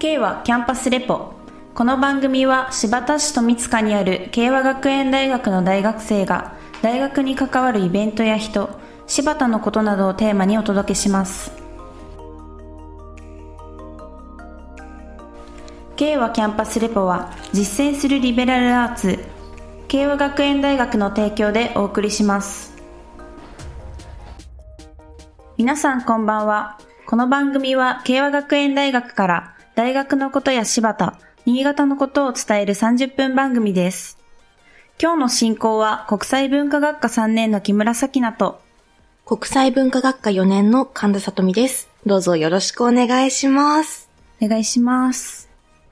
K はキャンパスレポ。この番組は新発田市富塚にある慶和学園大学の大学生が大学に関わるイベントや人柴田のことなどをテーマにお届けします。K はキャンパスレポは実践するリベラルアーツ慶和学園大学の提供でお送りします。皆さんこんばんは。この番組は慶和学園大学から大学のことや柴田、新潟のことを伝える30分番組です。今日の進行は国際文化学科3年の木村咲菜と国際文化学科4年の神田里美です。どうぞよろしくお願いします。お願いします。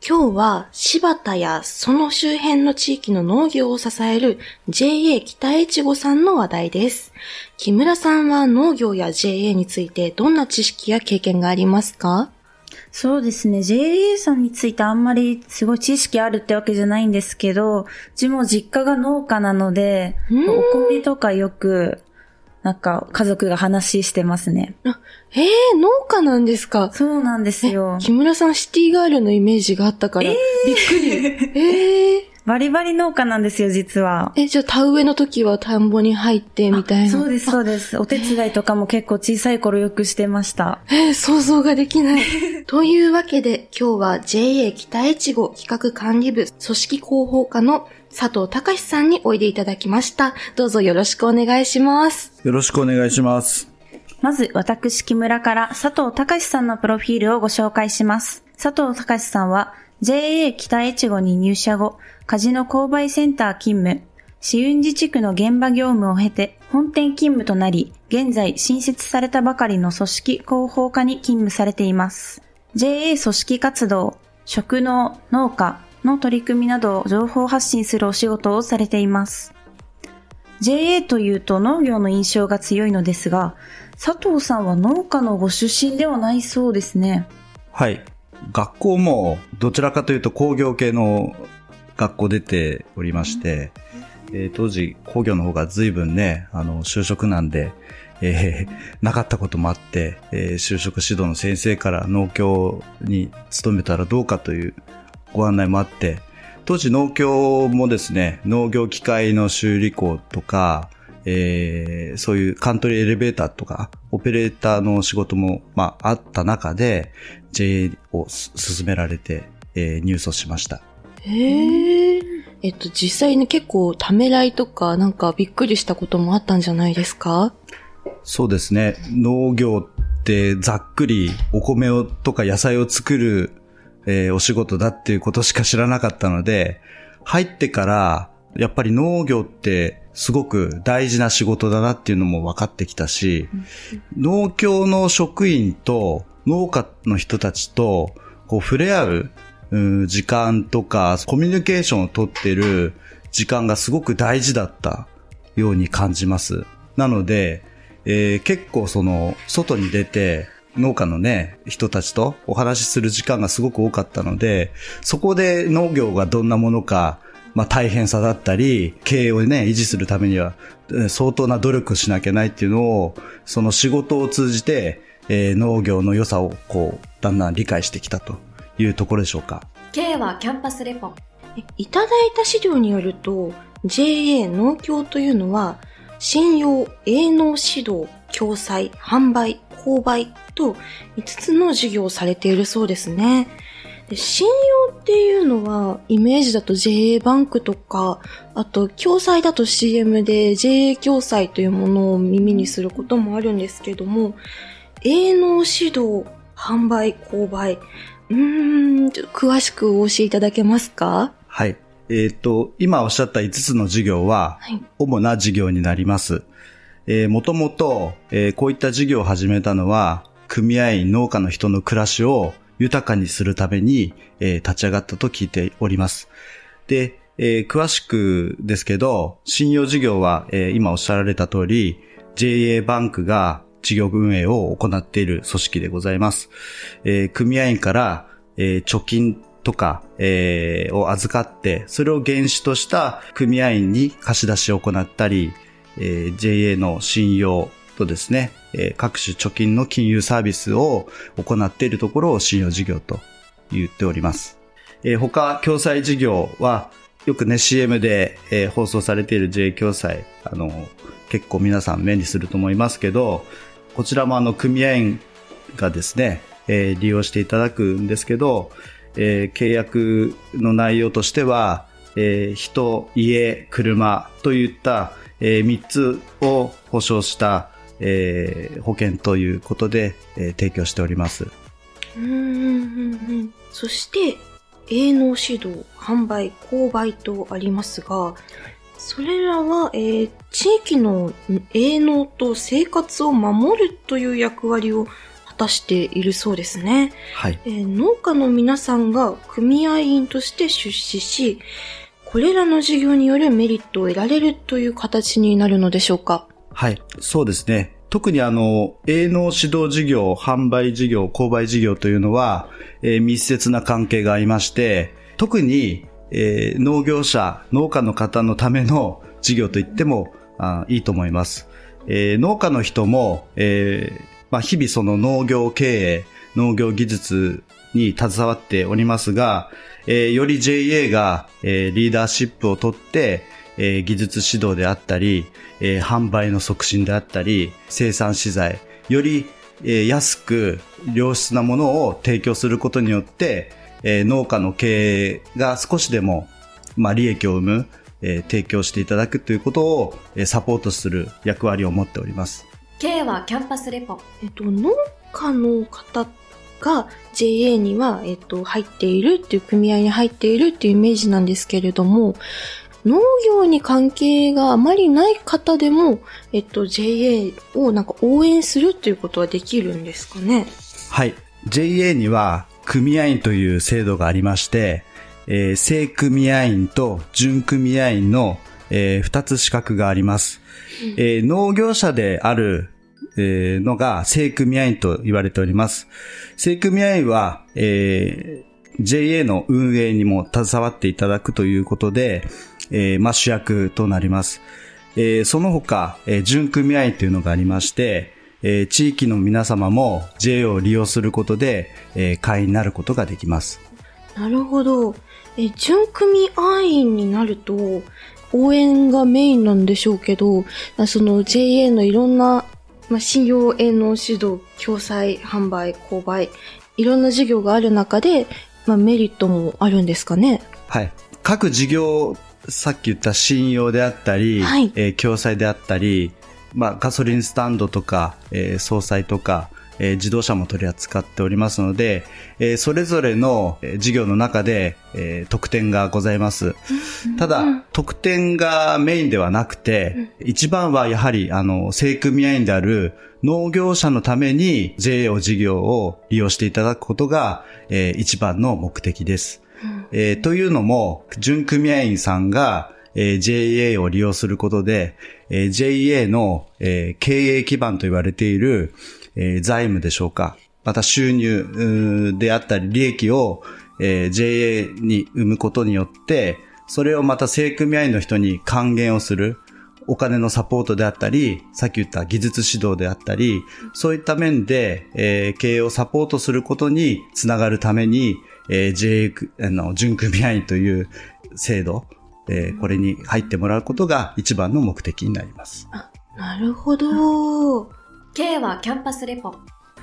今日は柴田やその周辺の地域の農業を支える JA 北越後さんの話題です。木村さんは農業や JA についてどんな知識や経験がありますか？そうですね。JA さんについてあんまりすごい知識あるってわけじゃないんですけど、うちも実家が農家なので、お米とかよく、なんか家族が話してますね。あ、えー、農家なんですか？そうなんですよ。木村さんシティガールのイメージがあったから、びっくり。えー、バリバリ農家なんですよ、実は。え、じゃあ田植えの時は田んぼに入ってみたいな。そうです、そうです。お手伝いとかも結構小さい頃よくしてました。えー想像ができない。というわけで、今日は JA 北越後企画管理部組織広報課の佐藤隆さんにおいでいただきました。どうぞよろしくお願いします。よろしくお願いします。まず、私、木村から佐藤隆さんのプロフィールをご紹介します。佐藤隆さんは、JA 北越後に入社後、カジノ購買センター勤務、市雲寺地区の現場業務を経て、本店勤務となり、現在新設されたばかりの組織広報課に勤務されています。JA 組織活動、食農、農家の取り組みなどを情報発信するお仕事をされています。JA というと農業の印象が強いのですが、佐藤さんは農家のご出身ではないそうですね。はい。学校もどちらかというと工業系の学校出ておりまして、えー当時工業の方が随分ね、あの、就職なんで、えー なかったこともあって、えー就職指導の先生から農協に勤めたらどうかというご案内もあって、当時農協もですね、農業機械の修理工とか、えーそういうカントリーエレベーターとか、オペレーターの仕事も、まあ、あった中で、JA を進められて、えー入所しました。へえ。えっと、実際に結構ためらいとかなんかびっくりしたこともあったんじゃないですか？そうですね。農業ってざっくりお米をとか野菜を作る、えーお仕事だっていうことしか知らなかったので、入ってから、やっぱり農業ってすごく大事な仕事だなっていうのも分かってきたし、農協の職員と農家の人たちとこう触れ合ううん時間とかコミュニケーションをとってる時間がすごく大事だったように感じます。なので、えー結構その外に出て農家のね、人たちとお話しする時間がすごく多かったので、そこで農業がどんなものか、まあ大変さだったり、経営をね、維持するためには相当な努力しなきゃないっていうのを、その仕事を通じて、えー農業の良さをこう、だんだん理解してきたというところでしょうか？K はキャンパスレポ。えいただいた資料によると、JA 農協というのは、信用、営農指導、共済、販売、購買と5つの事業をされているそうですね。で信用っていうのは、イメージだと JA バンクとか、あと、共済だと CM で JA 共済というものを耳にすることもあるんですけども、営農指導、販売、購買、うーん、ちょっと詳しくお教えいただけますか？はい。えっ、と、今おっしゃった5つの事業は、はい。主な事業になります。えーもともと、えーこういった事業を始めたのは、組合員農家の人の暮らしを豊かにするために、えー立ち上がったと聞いております。で、えー詳しくですけど、信用事業は、えー今おっしゃられた通り、JA バンクが事業運営を行っている組織でございます。えー組合員から、えー貯金とか、えーを預かって、それを原資とした組合員に貸し出しを行ったり、えー JA の信用とですね、えー各種貯金の金融サービスを行っているところを信用事業と言っております。えー他、共済事業は、よくね、CM で、えー放送されている JA 共済、あの、結構皆さん目にすると思いますけど、こちらもあの、組合員がですね、えー利用していただくんですけど、えー契約の内容としては、えー人、家、車といった、え3つを保証した、えー保険ということで、えー提供しております。うんうんうんうんそして、営農指導、販売、購買とありますが、それらは、えー地域の営農と生活を守るという役割を果たしているそうですね。はい。えー農家の皆さんが組合員として出資し、これらの事業によるメリットを得られるという形になるのでしょうか？はい。そうですね。特にあの、営農指導事業、販売事業、購買事業というのは、えー密接な関係がありまして、特に、えー農業者、農家の方のための事業と言ってもあいいと思います。えー農家の人も、えーまあ、日々その農業経営、農業技術に携わっておりますが、えーより JA が、えーリーダーシップを取って、えー技術指導であったり、えー販売の促進であったり、生産資材、より、えー安く良質なものを提供することによって、えー農家の経営が少しでも、まあ、利益を生む、えー提供していただくということを、えーサポートする役割を持っております。K はキャンパスレポ。えっと、農家の方が JA には、えっと、入っているっていう組合に入っているっていうイメージなんですけれども、農業に関係があまりない方でも、えっと、JA をなんか応援するっていうことはできるんですかね？はい。JA には組合員という制度がありまして、えー正組合員と準組合員の、え2つ資格があります。えー農業者である、えーのが正組合員と言われております。正組合員は、えー JA の運営にも携わっていただくということで、えーまあ、主役となります。えーその他、えー準組合員というのがありまして、えー地域の皆様も JA を利用することで、えー会員になることができます。なるほど。え、準組合員になると、応援がメインなんでしょうけど、あその JA のいろんな、まあ、信用営農指導、共済、販売、購買、いろんな事業がある中で、まあ、メリットもあるんですかね？はい。各事業、さっき言った信用であったり、はいえー共済であったり、まあ、ガソリンスタンドとか、えー総裁とか、えー自動車も取り扱っておりますので、えーそれぞれのえー事業の中で、えー特典がございます。ただ、特典がメインではなくて、一番はやはり、あの、正組合員である農業者のために JA を事業を利用していただくことが、えー一番の目的です。えーというのも、準組合員さんが、えー JA を利用することで、えー JA の、えー経営基盤と言われている、えー財務でしょうか。また収入うであったり利益を、えー JA に生むことによって、それをまた正組合の人に還元をする。お金のサポートであったり、さっき言った技術指導であったり、そういった面で、えー経営をサポートすることにつながるために、えー JA くあの、準組合員という制度、えーこれに入ってもらうことが一番の目的になります。なるほど。K はキャンパスレポ。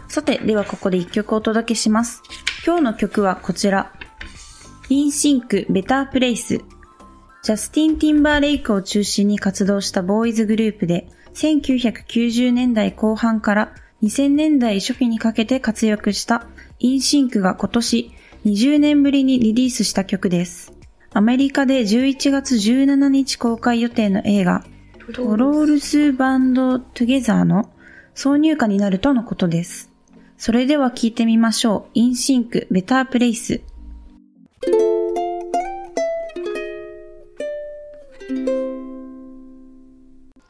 さて、ではここで一曲お届けします。今日の曲はこちら。インシンクベタープレイス。ジャスティン・ティンバーレイクを中心に活動したボーイズグループで、1990年代後半から2000年代初期にかけて活躍したインシンクが今年20年ぶりにリリースした曲です。アメリカで11月17日公開予定の映画、トロールズ Band Together の挿入歌になるとのことです。それでは聞いてみましょう。インシンク Better Place。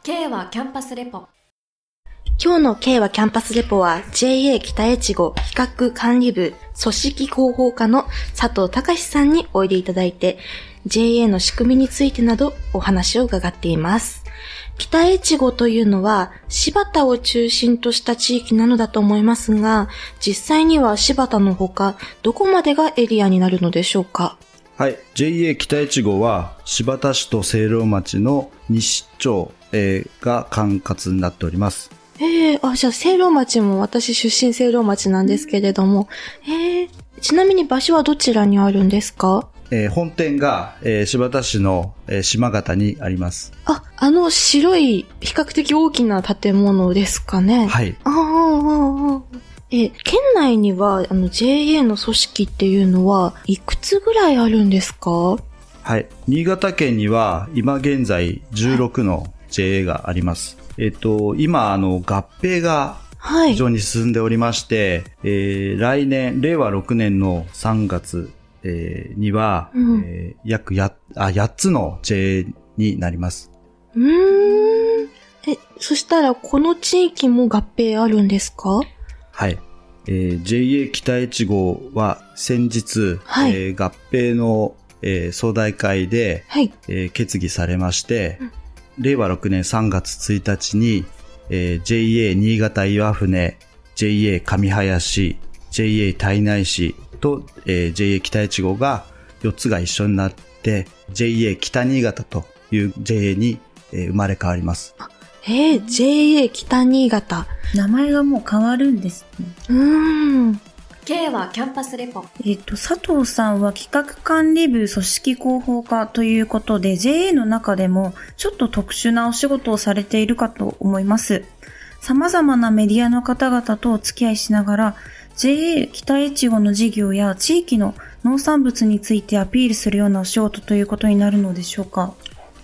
K はキャンパスレポ。今日の K はキャンパスレポは JA 北越後企画管理部組織広報課の佐藤隆さんにおいでいただいて JA の仕組みについてなどお話を伺っています。北越後というのは柴田を中心とした地域なのだと思いますが、実際には柴田のほか、どこまでがエリアになるのでしょうか？はい。JA 北越後は、柴田市と清涼町の西町、えーが管轄になっております。ええあ、じゃあ、清涼町も私出身清涼町なんですけれども、ええちなみに場所はどちらにあるんですか？えー本店が、えー柴田市の、えー島形にあります。あ、あの白い、比較的大きな建物ですかね。はい。ああ、ああ、ああ。え、県内には、あの、JA の組織っていうのは、いくつぐらいあるんですか？はい。新潟県には、今現在16の JA があります。えっ、と、今、あの、合併がはい。非常に進んでおりまして、えー来年、令和6年の3月、えーには、うんえー約やあ8つの JA になります。うーん。え、そしたら、この地域も合併あるんですか？はい。えー JA 北越号は先日、はいえー合併の、えー総大会で、はい。えー決議されまして、令和6年3月1日に、えー JA 新潟岩船、JA 上林、JA 胎内市と、えー JA 北越号が4つが一緒になって、JA 北新潟という JA に、えー生まれ変わります。えー、JA 北新潟。名前がもう変わるんですね。うーん。K はキャンパスレポ。えっ、と、佐藤さんは企画管理部組織広報課ということで、JA の中でもちょっと特殊なお仕事をされているかと思います。様々なメディアの方々とお付き合いしながら、JA 北越後の事業や地域の農産物についてアピールするようなお仕事ということになるのでしょうか？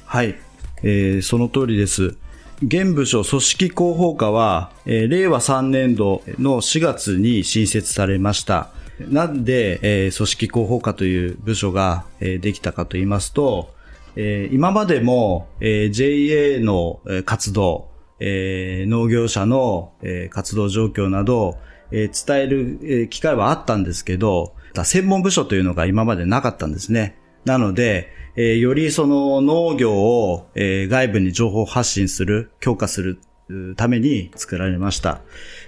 はい、えーその通りです。現部署組織広報課は、えー令和3年度の4月に新設されました。なんで、えー組織広報課という部署が、えーできたかと言いますと、えー今までも、えー JA の活動、えー農業者の、えー活動状況など、えー伝える、機会はあったんですけど、専門部署というのが今までなかったんですね。なので、えーよりその農業を、えー外部に情報発信する、強化するために作られました。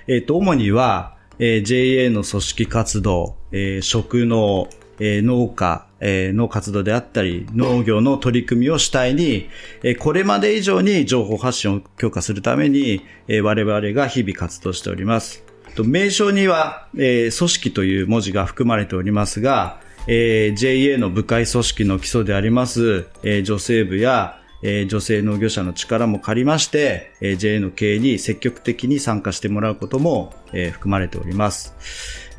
えっ、と、主には、えー JA の組織活動、えー食農、えー農家、えーの活動であったり、農業の取り組みを主体に、えーこれまで以上に情報発信を強化するために、えー我々が日々活動しております。と名称には、えー組織という文字が含まれておりますが、えー JA の部会組織の基礎であります、えー女性部や、えー女性農業者の力も借りまして、えー JA の経営に積極的に参加してもらうことも、えー含まれております。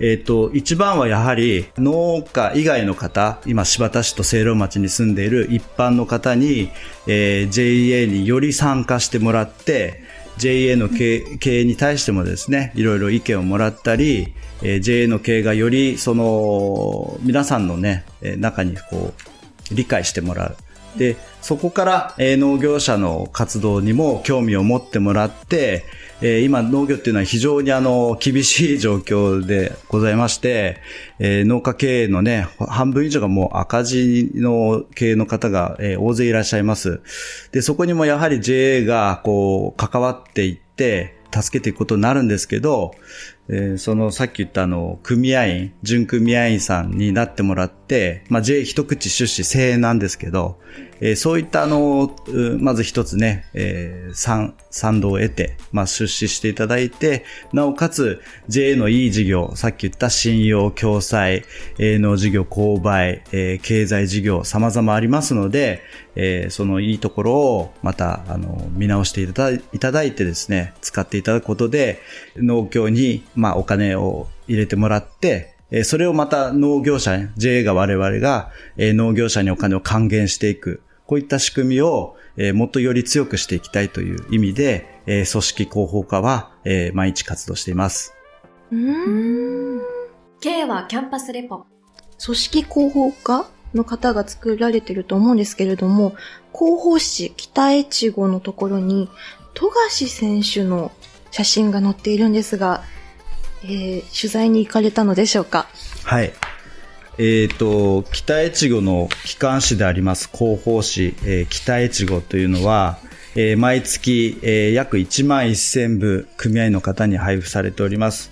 えっ、と、一番はやはり農家以外の方、今柴田市と清涼町に住んでいる一般の方に、えー JA により参加してもらって、JA の経営に対してもですね、いろいろ意見をもらったり、えー JA の経営がよりその皆さんのね、中にこう理解してもらう。で、そこから、えー農業者の活動にも興味を持ってもらって、えー今農業っていうのは非常にあの厳しい状況でございまして、えー農家経営のね、半分以上がもう赤字の経営の方が、えー大勢いらっしゃいます。で、そこにもやはり JA がこう関わっていって、助けていくことになるんですけど、えーそのさっき言ったあの、組合員、準組合員さんになってもらって、まあ J 一口出資制なんですけど、えーそういったあの、まず一つね、えー賛、賛同を得て、まあ出資していただいて、なおかつ JA のいい事業、さっき言った信用、共済、営農事業、購買、えー経済事業、様々ありますので、えーそのいいところをまた、あの、見直していただいただいてですね、使っていただくことで、農協に、まあ、お金を入れてもらって、えーそれをまた農業者に、JA が我々が、えー農業者にお金を還元していく。こういった仕組みを、えーもっとより強くしていきたいという意味で、えー組織広報課は、えー毎日活動しています。うーん。K はキャンパスレポ。組織広報課の方が作られてると思うんですけれども、広報誌北越後のところに、富樫選手の写真が載っているんですが、えー取材に行かれたのでしょうか？はい。えっ、と、北越後の機関誌であります広報誌、えー北越後というのは、えー毎月、えー約1万1000部組合の方に配布されております。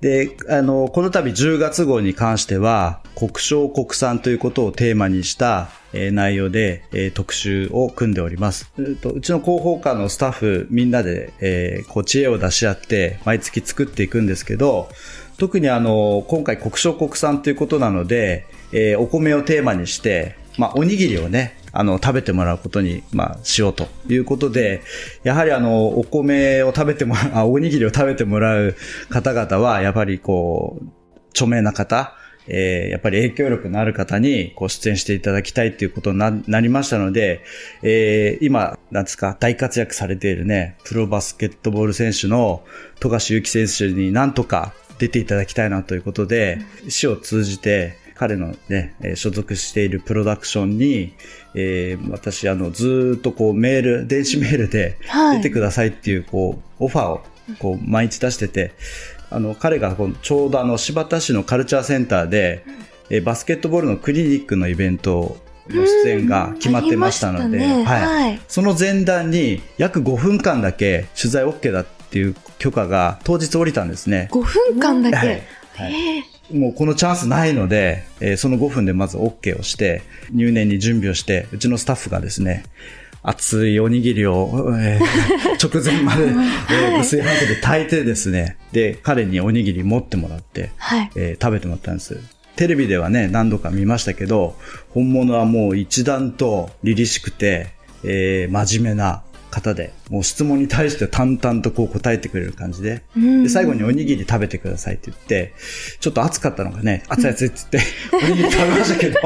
で、あの、この度10月号に関しては、国商国産ということをテーマにした、え内容で、え特集を組んでおります。うとうちの広報課のスタッフみんなで、えこう知恵を出し合って、毎月作っていくんですけど、特にあの、今回国商国産ということなので、えお米をテーマにして、まあ、おにぎりをね、あの、食べてもらうことに、まあ、しようということで、やはりあの、お米を食べてもらう、おにぎりを食べてもらう方々は、やっぱりこう、著名な方、えーやっぱり影響力のある方にこう出演していただきたいということにななりましたので、えー今、なんですか、大活躍されているね、プロバスケットボール選手の富樫勇樹選手になんとか出ていただきたいなということで、市を通じて、彼のね、えー所属しているプロダクションに、えー私、あの、ずーっとこうメール、電子メールではい。出てくださいっていう、こう、オファーを、こう、毎日出してて、あの、彼がこうちょうどあの、柴田市のカルチャーセンターで、えーバスケットボールのクリニックのイベントの出演が決まってましたので、はい。はいその前段に約5分間だけ取材 OK だっていう許可が当日降りたんですね。5分間だけ？はいはいもうこのチャンスないので、えーその5分でまず OK をして、入念に準備をして、うちのスタッフがですね、熱いおにぎりを、えー直前まで、えー薄いハンコで炊いてですね、で、彼におにぎり持ってもらって、はい。えー食べてもらったんです。テレビではね、何度か見ましたけど、本物はもう一段と凛々しくて、えー真面目な方で、もう質問に対して淡々とこう答えてくれる感じで、うん。で最後におにぎり食べてくださいって言って、ちょっと暑かったのがね、熱い熱いって言って、おにぎり食べましたけど、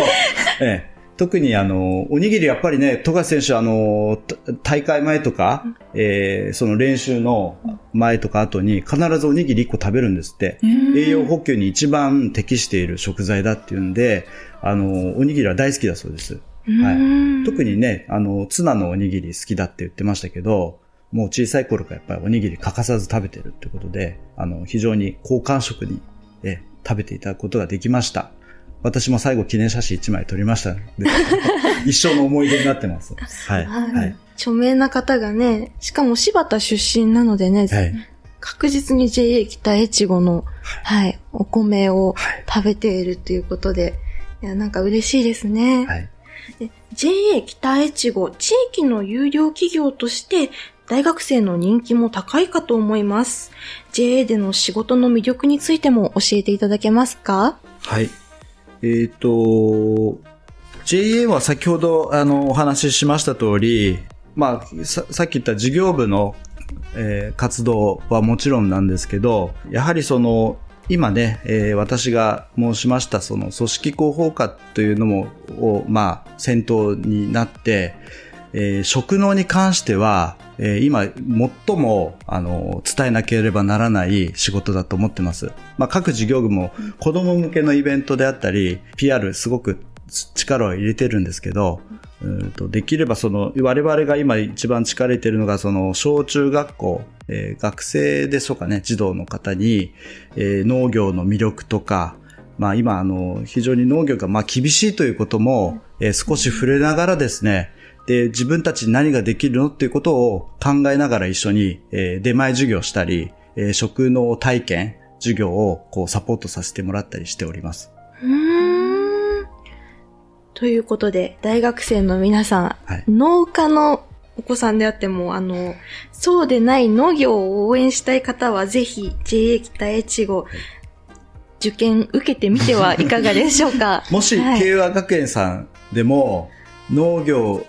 ええ特にあの、おにぎりやっぱりね、富樫選手あの、た大会前とか、えーその練習の前とか後に必ずおにぎり1個食べるんですって。栄養補給に一番適している食材だっていうんで、あの、おにぎりは大好きだそうです。はい。特にね、あの、ツナのおにぎり好きだって言ってましたけど、もう小さい頃からやっぱりおにぎり欠かさず食べてるってことで、あの、非常に好感触に、え、食べていただくことができました。私も最後記念写真1枚撮りました 一生の思い出になってます。はい。はいはい。著名な方がね、しかも柴田出身なのでね、はい。確実に JA 北越後の、はい、お米をはい食べているということで、いや、なんか嬉しいですね。はい。で JA 北越後、地域の有料企業として、大学生の人気も高いかと思います。JA での仕事の魅力についても教えていただけますか？はい。えっ、と、JA は先ほどあのお話ししました通り、まあ、ささっき言った事業部の、えー活動はもちろんなんですけど、やはりその、今ね、えー私が申しましたその組織広報課というのも、をまあ、先頭になって、えー職能に関しては、えー今、最も、あの、伝えなければならない仕事だと思ってます。まあ、各事業部も子供向けのイベントであったり、PR すごく力を入れてるんですけど、うんとできればその、我々が今一番力入れてるのが、その、小中学校、えー学生でしょうかね、児童の方に、えー農業の魅力とか、まあ今、あの、非常に農業がまあ厳しいということも、えー少し触れながらですね、で、自分たちに何ができるのっていうことを考えながら一緒に、えー出前授業したり、えー食農体験、授業をこうサポートさせてもらったりしております。うーん。ということで、大学生の皆さん、はい農家のお子さんであっても、あの、そうでない農業を応援したい方は、ぜひ、JA 北越後、受験受けてみてはいかがでしょうか？もし、はい慶和学園さんでも、農業、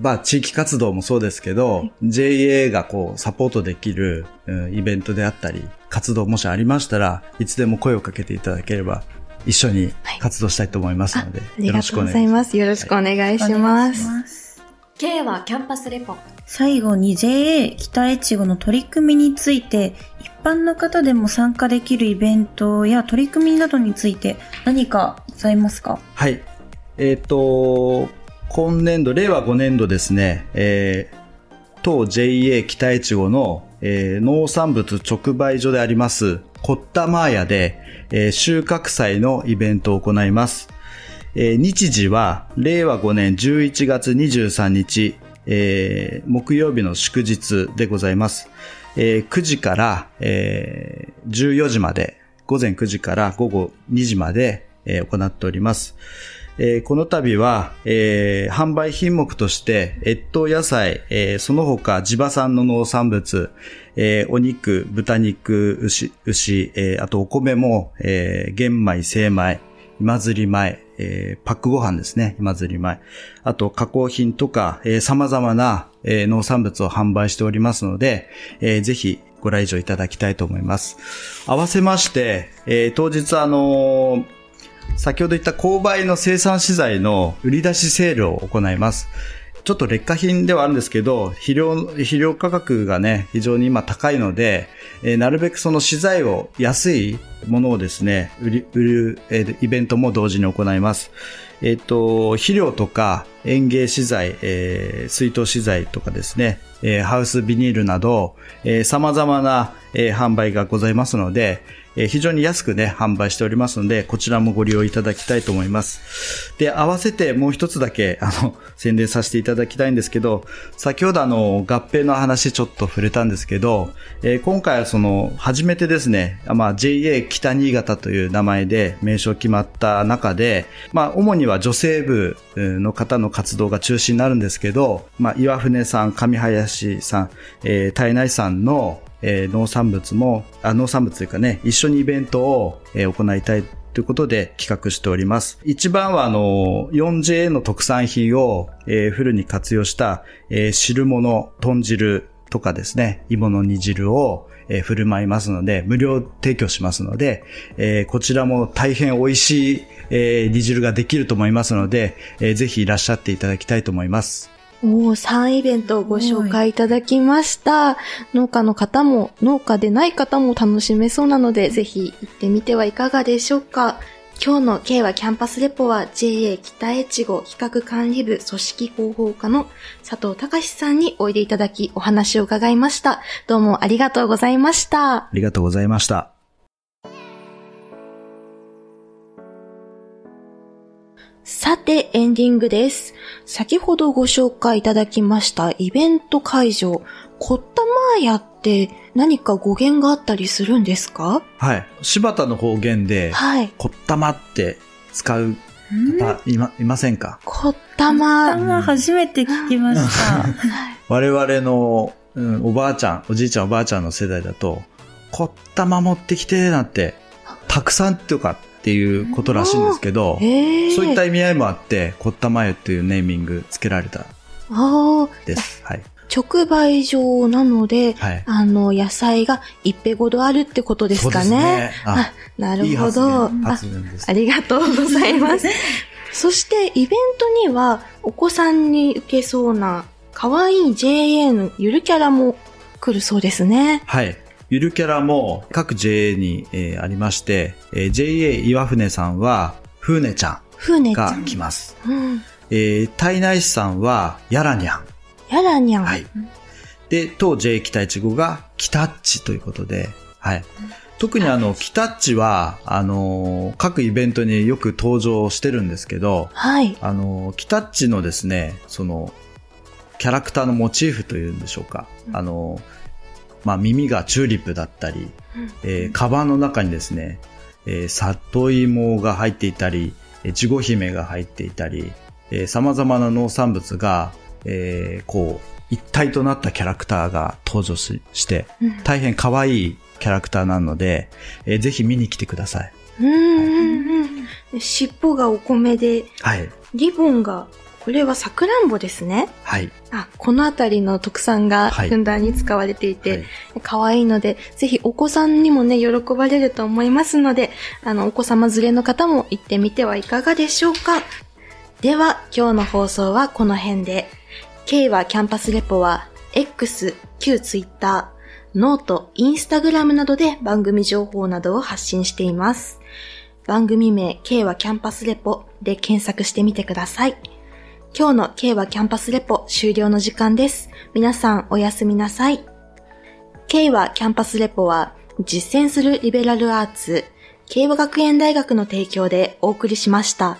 まあ、地域活動もそうですけど、JA がこう、サポートできる、うんイベントであったり、活動もしありましたらいつでも声をかけていただければ、一緒に活動したいと思いますので、ありよろしくお願いします。よろしくお願いします。す。K はキャンパスレポ。最後に JA 北越後の取り組みについて、一般の方でも参加できるイベントや取り組みなどについて何かございますか？はい。えっ、と、今年度、令和5年度ですね、えー当 JA 北越後の、えー農産物直売所であります、コッタマーヤで、えー収穫祭のイベントを行います。えー日時は、令和5年11月23日、えー木曜日の祝日でございます。えー9時から、えー14時まで、午前9時から午後2時まで、えー行っております。えーこの度は、えー販売品目として、越冬野菜、えーその他地場産の農産物、えお肉、豚肉、牛、牛えあとお米も、え玄米、精米、今釣り米、えパックご飯ですね、今釣り米。あと加工品とか、え様々な、え農産物を販売しておりますので、えぜひご来場いただきたいと思います。合わせまして、え当日あのー先ほど言った購買の生産資材の売り出しセールを行います。ちょっと劣化品ではあるんですけど、肥料、肥料価格がね、非常に今高いので、えーなるべくその資材を安いものをですね、売り、売る、えーイベントも同時に行います。えっ、と、肥料とか園芸資材、え水筒資材とかですね、えハウスビニールなど、えー様々な、え販売がございますので、え非常に安くね、販売しておりますので、こちらもご利用いただきたいと思います。で、合わせてもう一つだけ、あの、宣伝させていただきたいんですけど、先ほどあの、合併の話ちょっと触れたんですけど、えー今回はその、初めてですね、まあ、JA 北新潟という名前で名称決まった中で、まあ、主には女性部の方の活動が中心になるんですけど、まあ、岩船さん、上林さん、えー、体内さんの、えー農産物も、あ、農産物というかね、一緒にイベントを、えー行いたいということで企画しております。一番はあの、4JA の特産品を、えーフルに活用した、えー汁物、豚汁とかですね、芋の煮汁を、えー振る舞いますので、無料提供しますので、えーこちらも大変美味しい、えー煮汁ができると思いますので、えーぜひいらっしゃっていただきたいと思います。おー、3イベントをご紹介いただきました。農家の方も、農家でない方も楽しめそうなので、ぜひ行ってみてはいかがでしょうか。今日の K はキャンパスレポは JA 北越後企画管理部組織広報課の佐藤隆さんにおいでいただきお話を伺いました。どうもありがとうございました。ありがとうございました。さて、エンディングです。先ほどご紹介いただきましたイベント会場、コッタマーヤって何か語源があったりするんですか？はい。柴田の方言で、はい。こったまって使ううん？方いま、いませんか？コッタマあー。んま初めて聞きました。我々の、うん、おばあちゃん、おじいちゃんおばあちゃんの世代だと、こったま持ってきて、なんて、たくさんとかっていうことらしいんですけど、そういった意味合いもあって、こったま湯っていうネーミングつけられたです。はい。直売所なので、はい。あの、野菜が一平ごどあるってことですかね。ねあなるほど。言、ああ。りがとうございます。そして、イベントには、お子さんに受けそうな、可愛い JA のゆるキャラも来るそうですね。はい。ゆるキャラも各 JA に、えーありまして、えー JA 岩船さんは、ふうねちゃんが。来ます。うん。えー、胎内市さんは、やらにゃん。やらにゃん。はい。で、当 JA 北越後が、キタッチということで、はい。特にあの、キタッチは、あのー各イベントによく登場してるんですけど、はい。あのーキタッチのですね、その、キャラクターのモチーフというんでしょうか。あのーまあ、耳がチューリップだったり、えーカバンの中にですね、えー里芋が入っていたり、えー、ジゴ姫が入っていたり、えー様々な農産物が、えーこう、一体となったキャラクターが登場しして、うん。大変可愛いキャラクターなので、えーぜひ見に来てください。うん。うん。うん。尻尾がお米で、はい。リボンが、これはさくらんぼですね。はい。あ、このあたりの特産がはいふんだんに使われていはてい、可愛いので、ぜひお子さんにもね、喜ばれると思いますので、あの、お子様連れの方も行ってみてはいかがでしょうか。では、今日の放送はこの辺で。K はキャンパスレポは、X、旧 Twitter、ノート、インスタグラムなどで番組情報などを発信しています。番組名 K はキャンパスレポで検索してみてください。今日の K 和キャンパスレポ終了の時間です。皆さんおやすみなさい。K 和キャンパスレポは実践するリベラルアーツ、慶和学園大学の提供でお送りしました。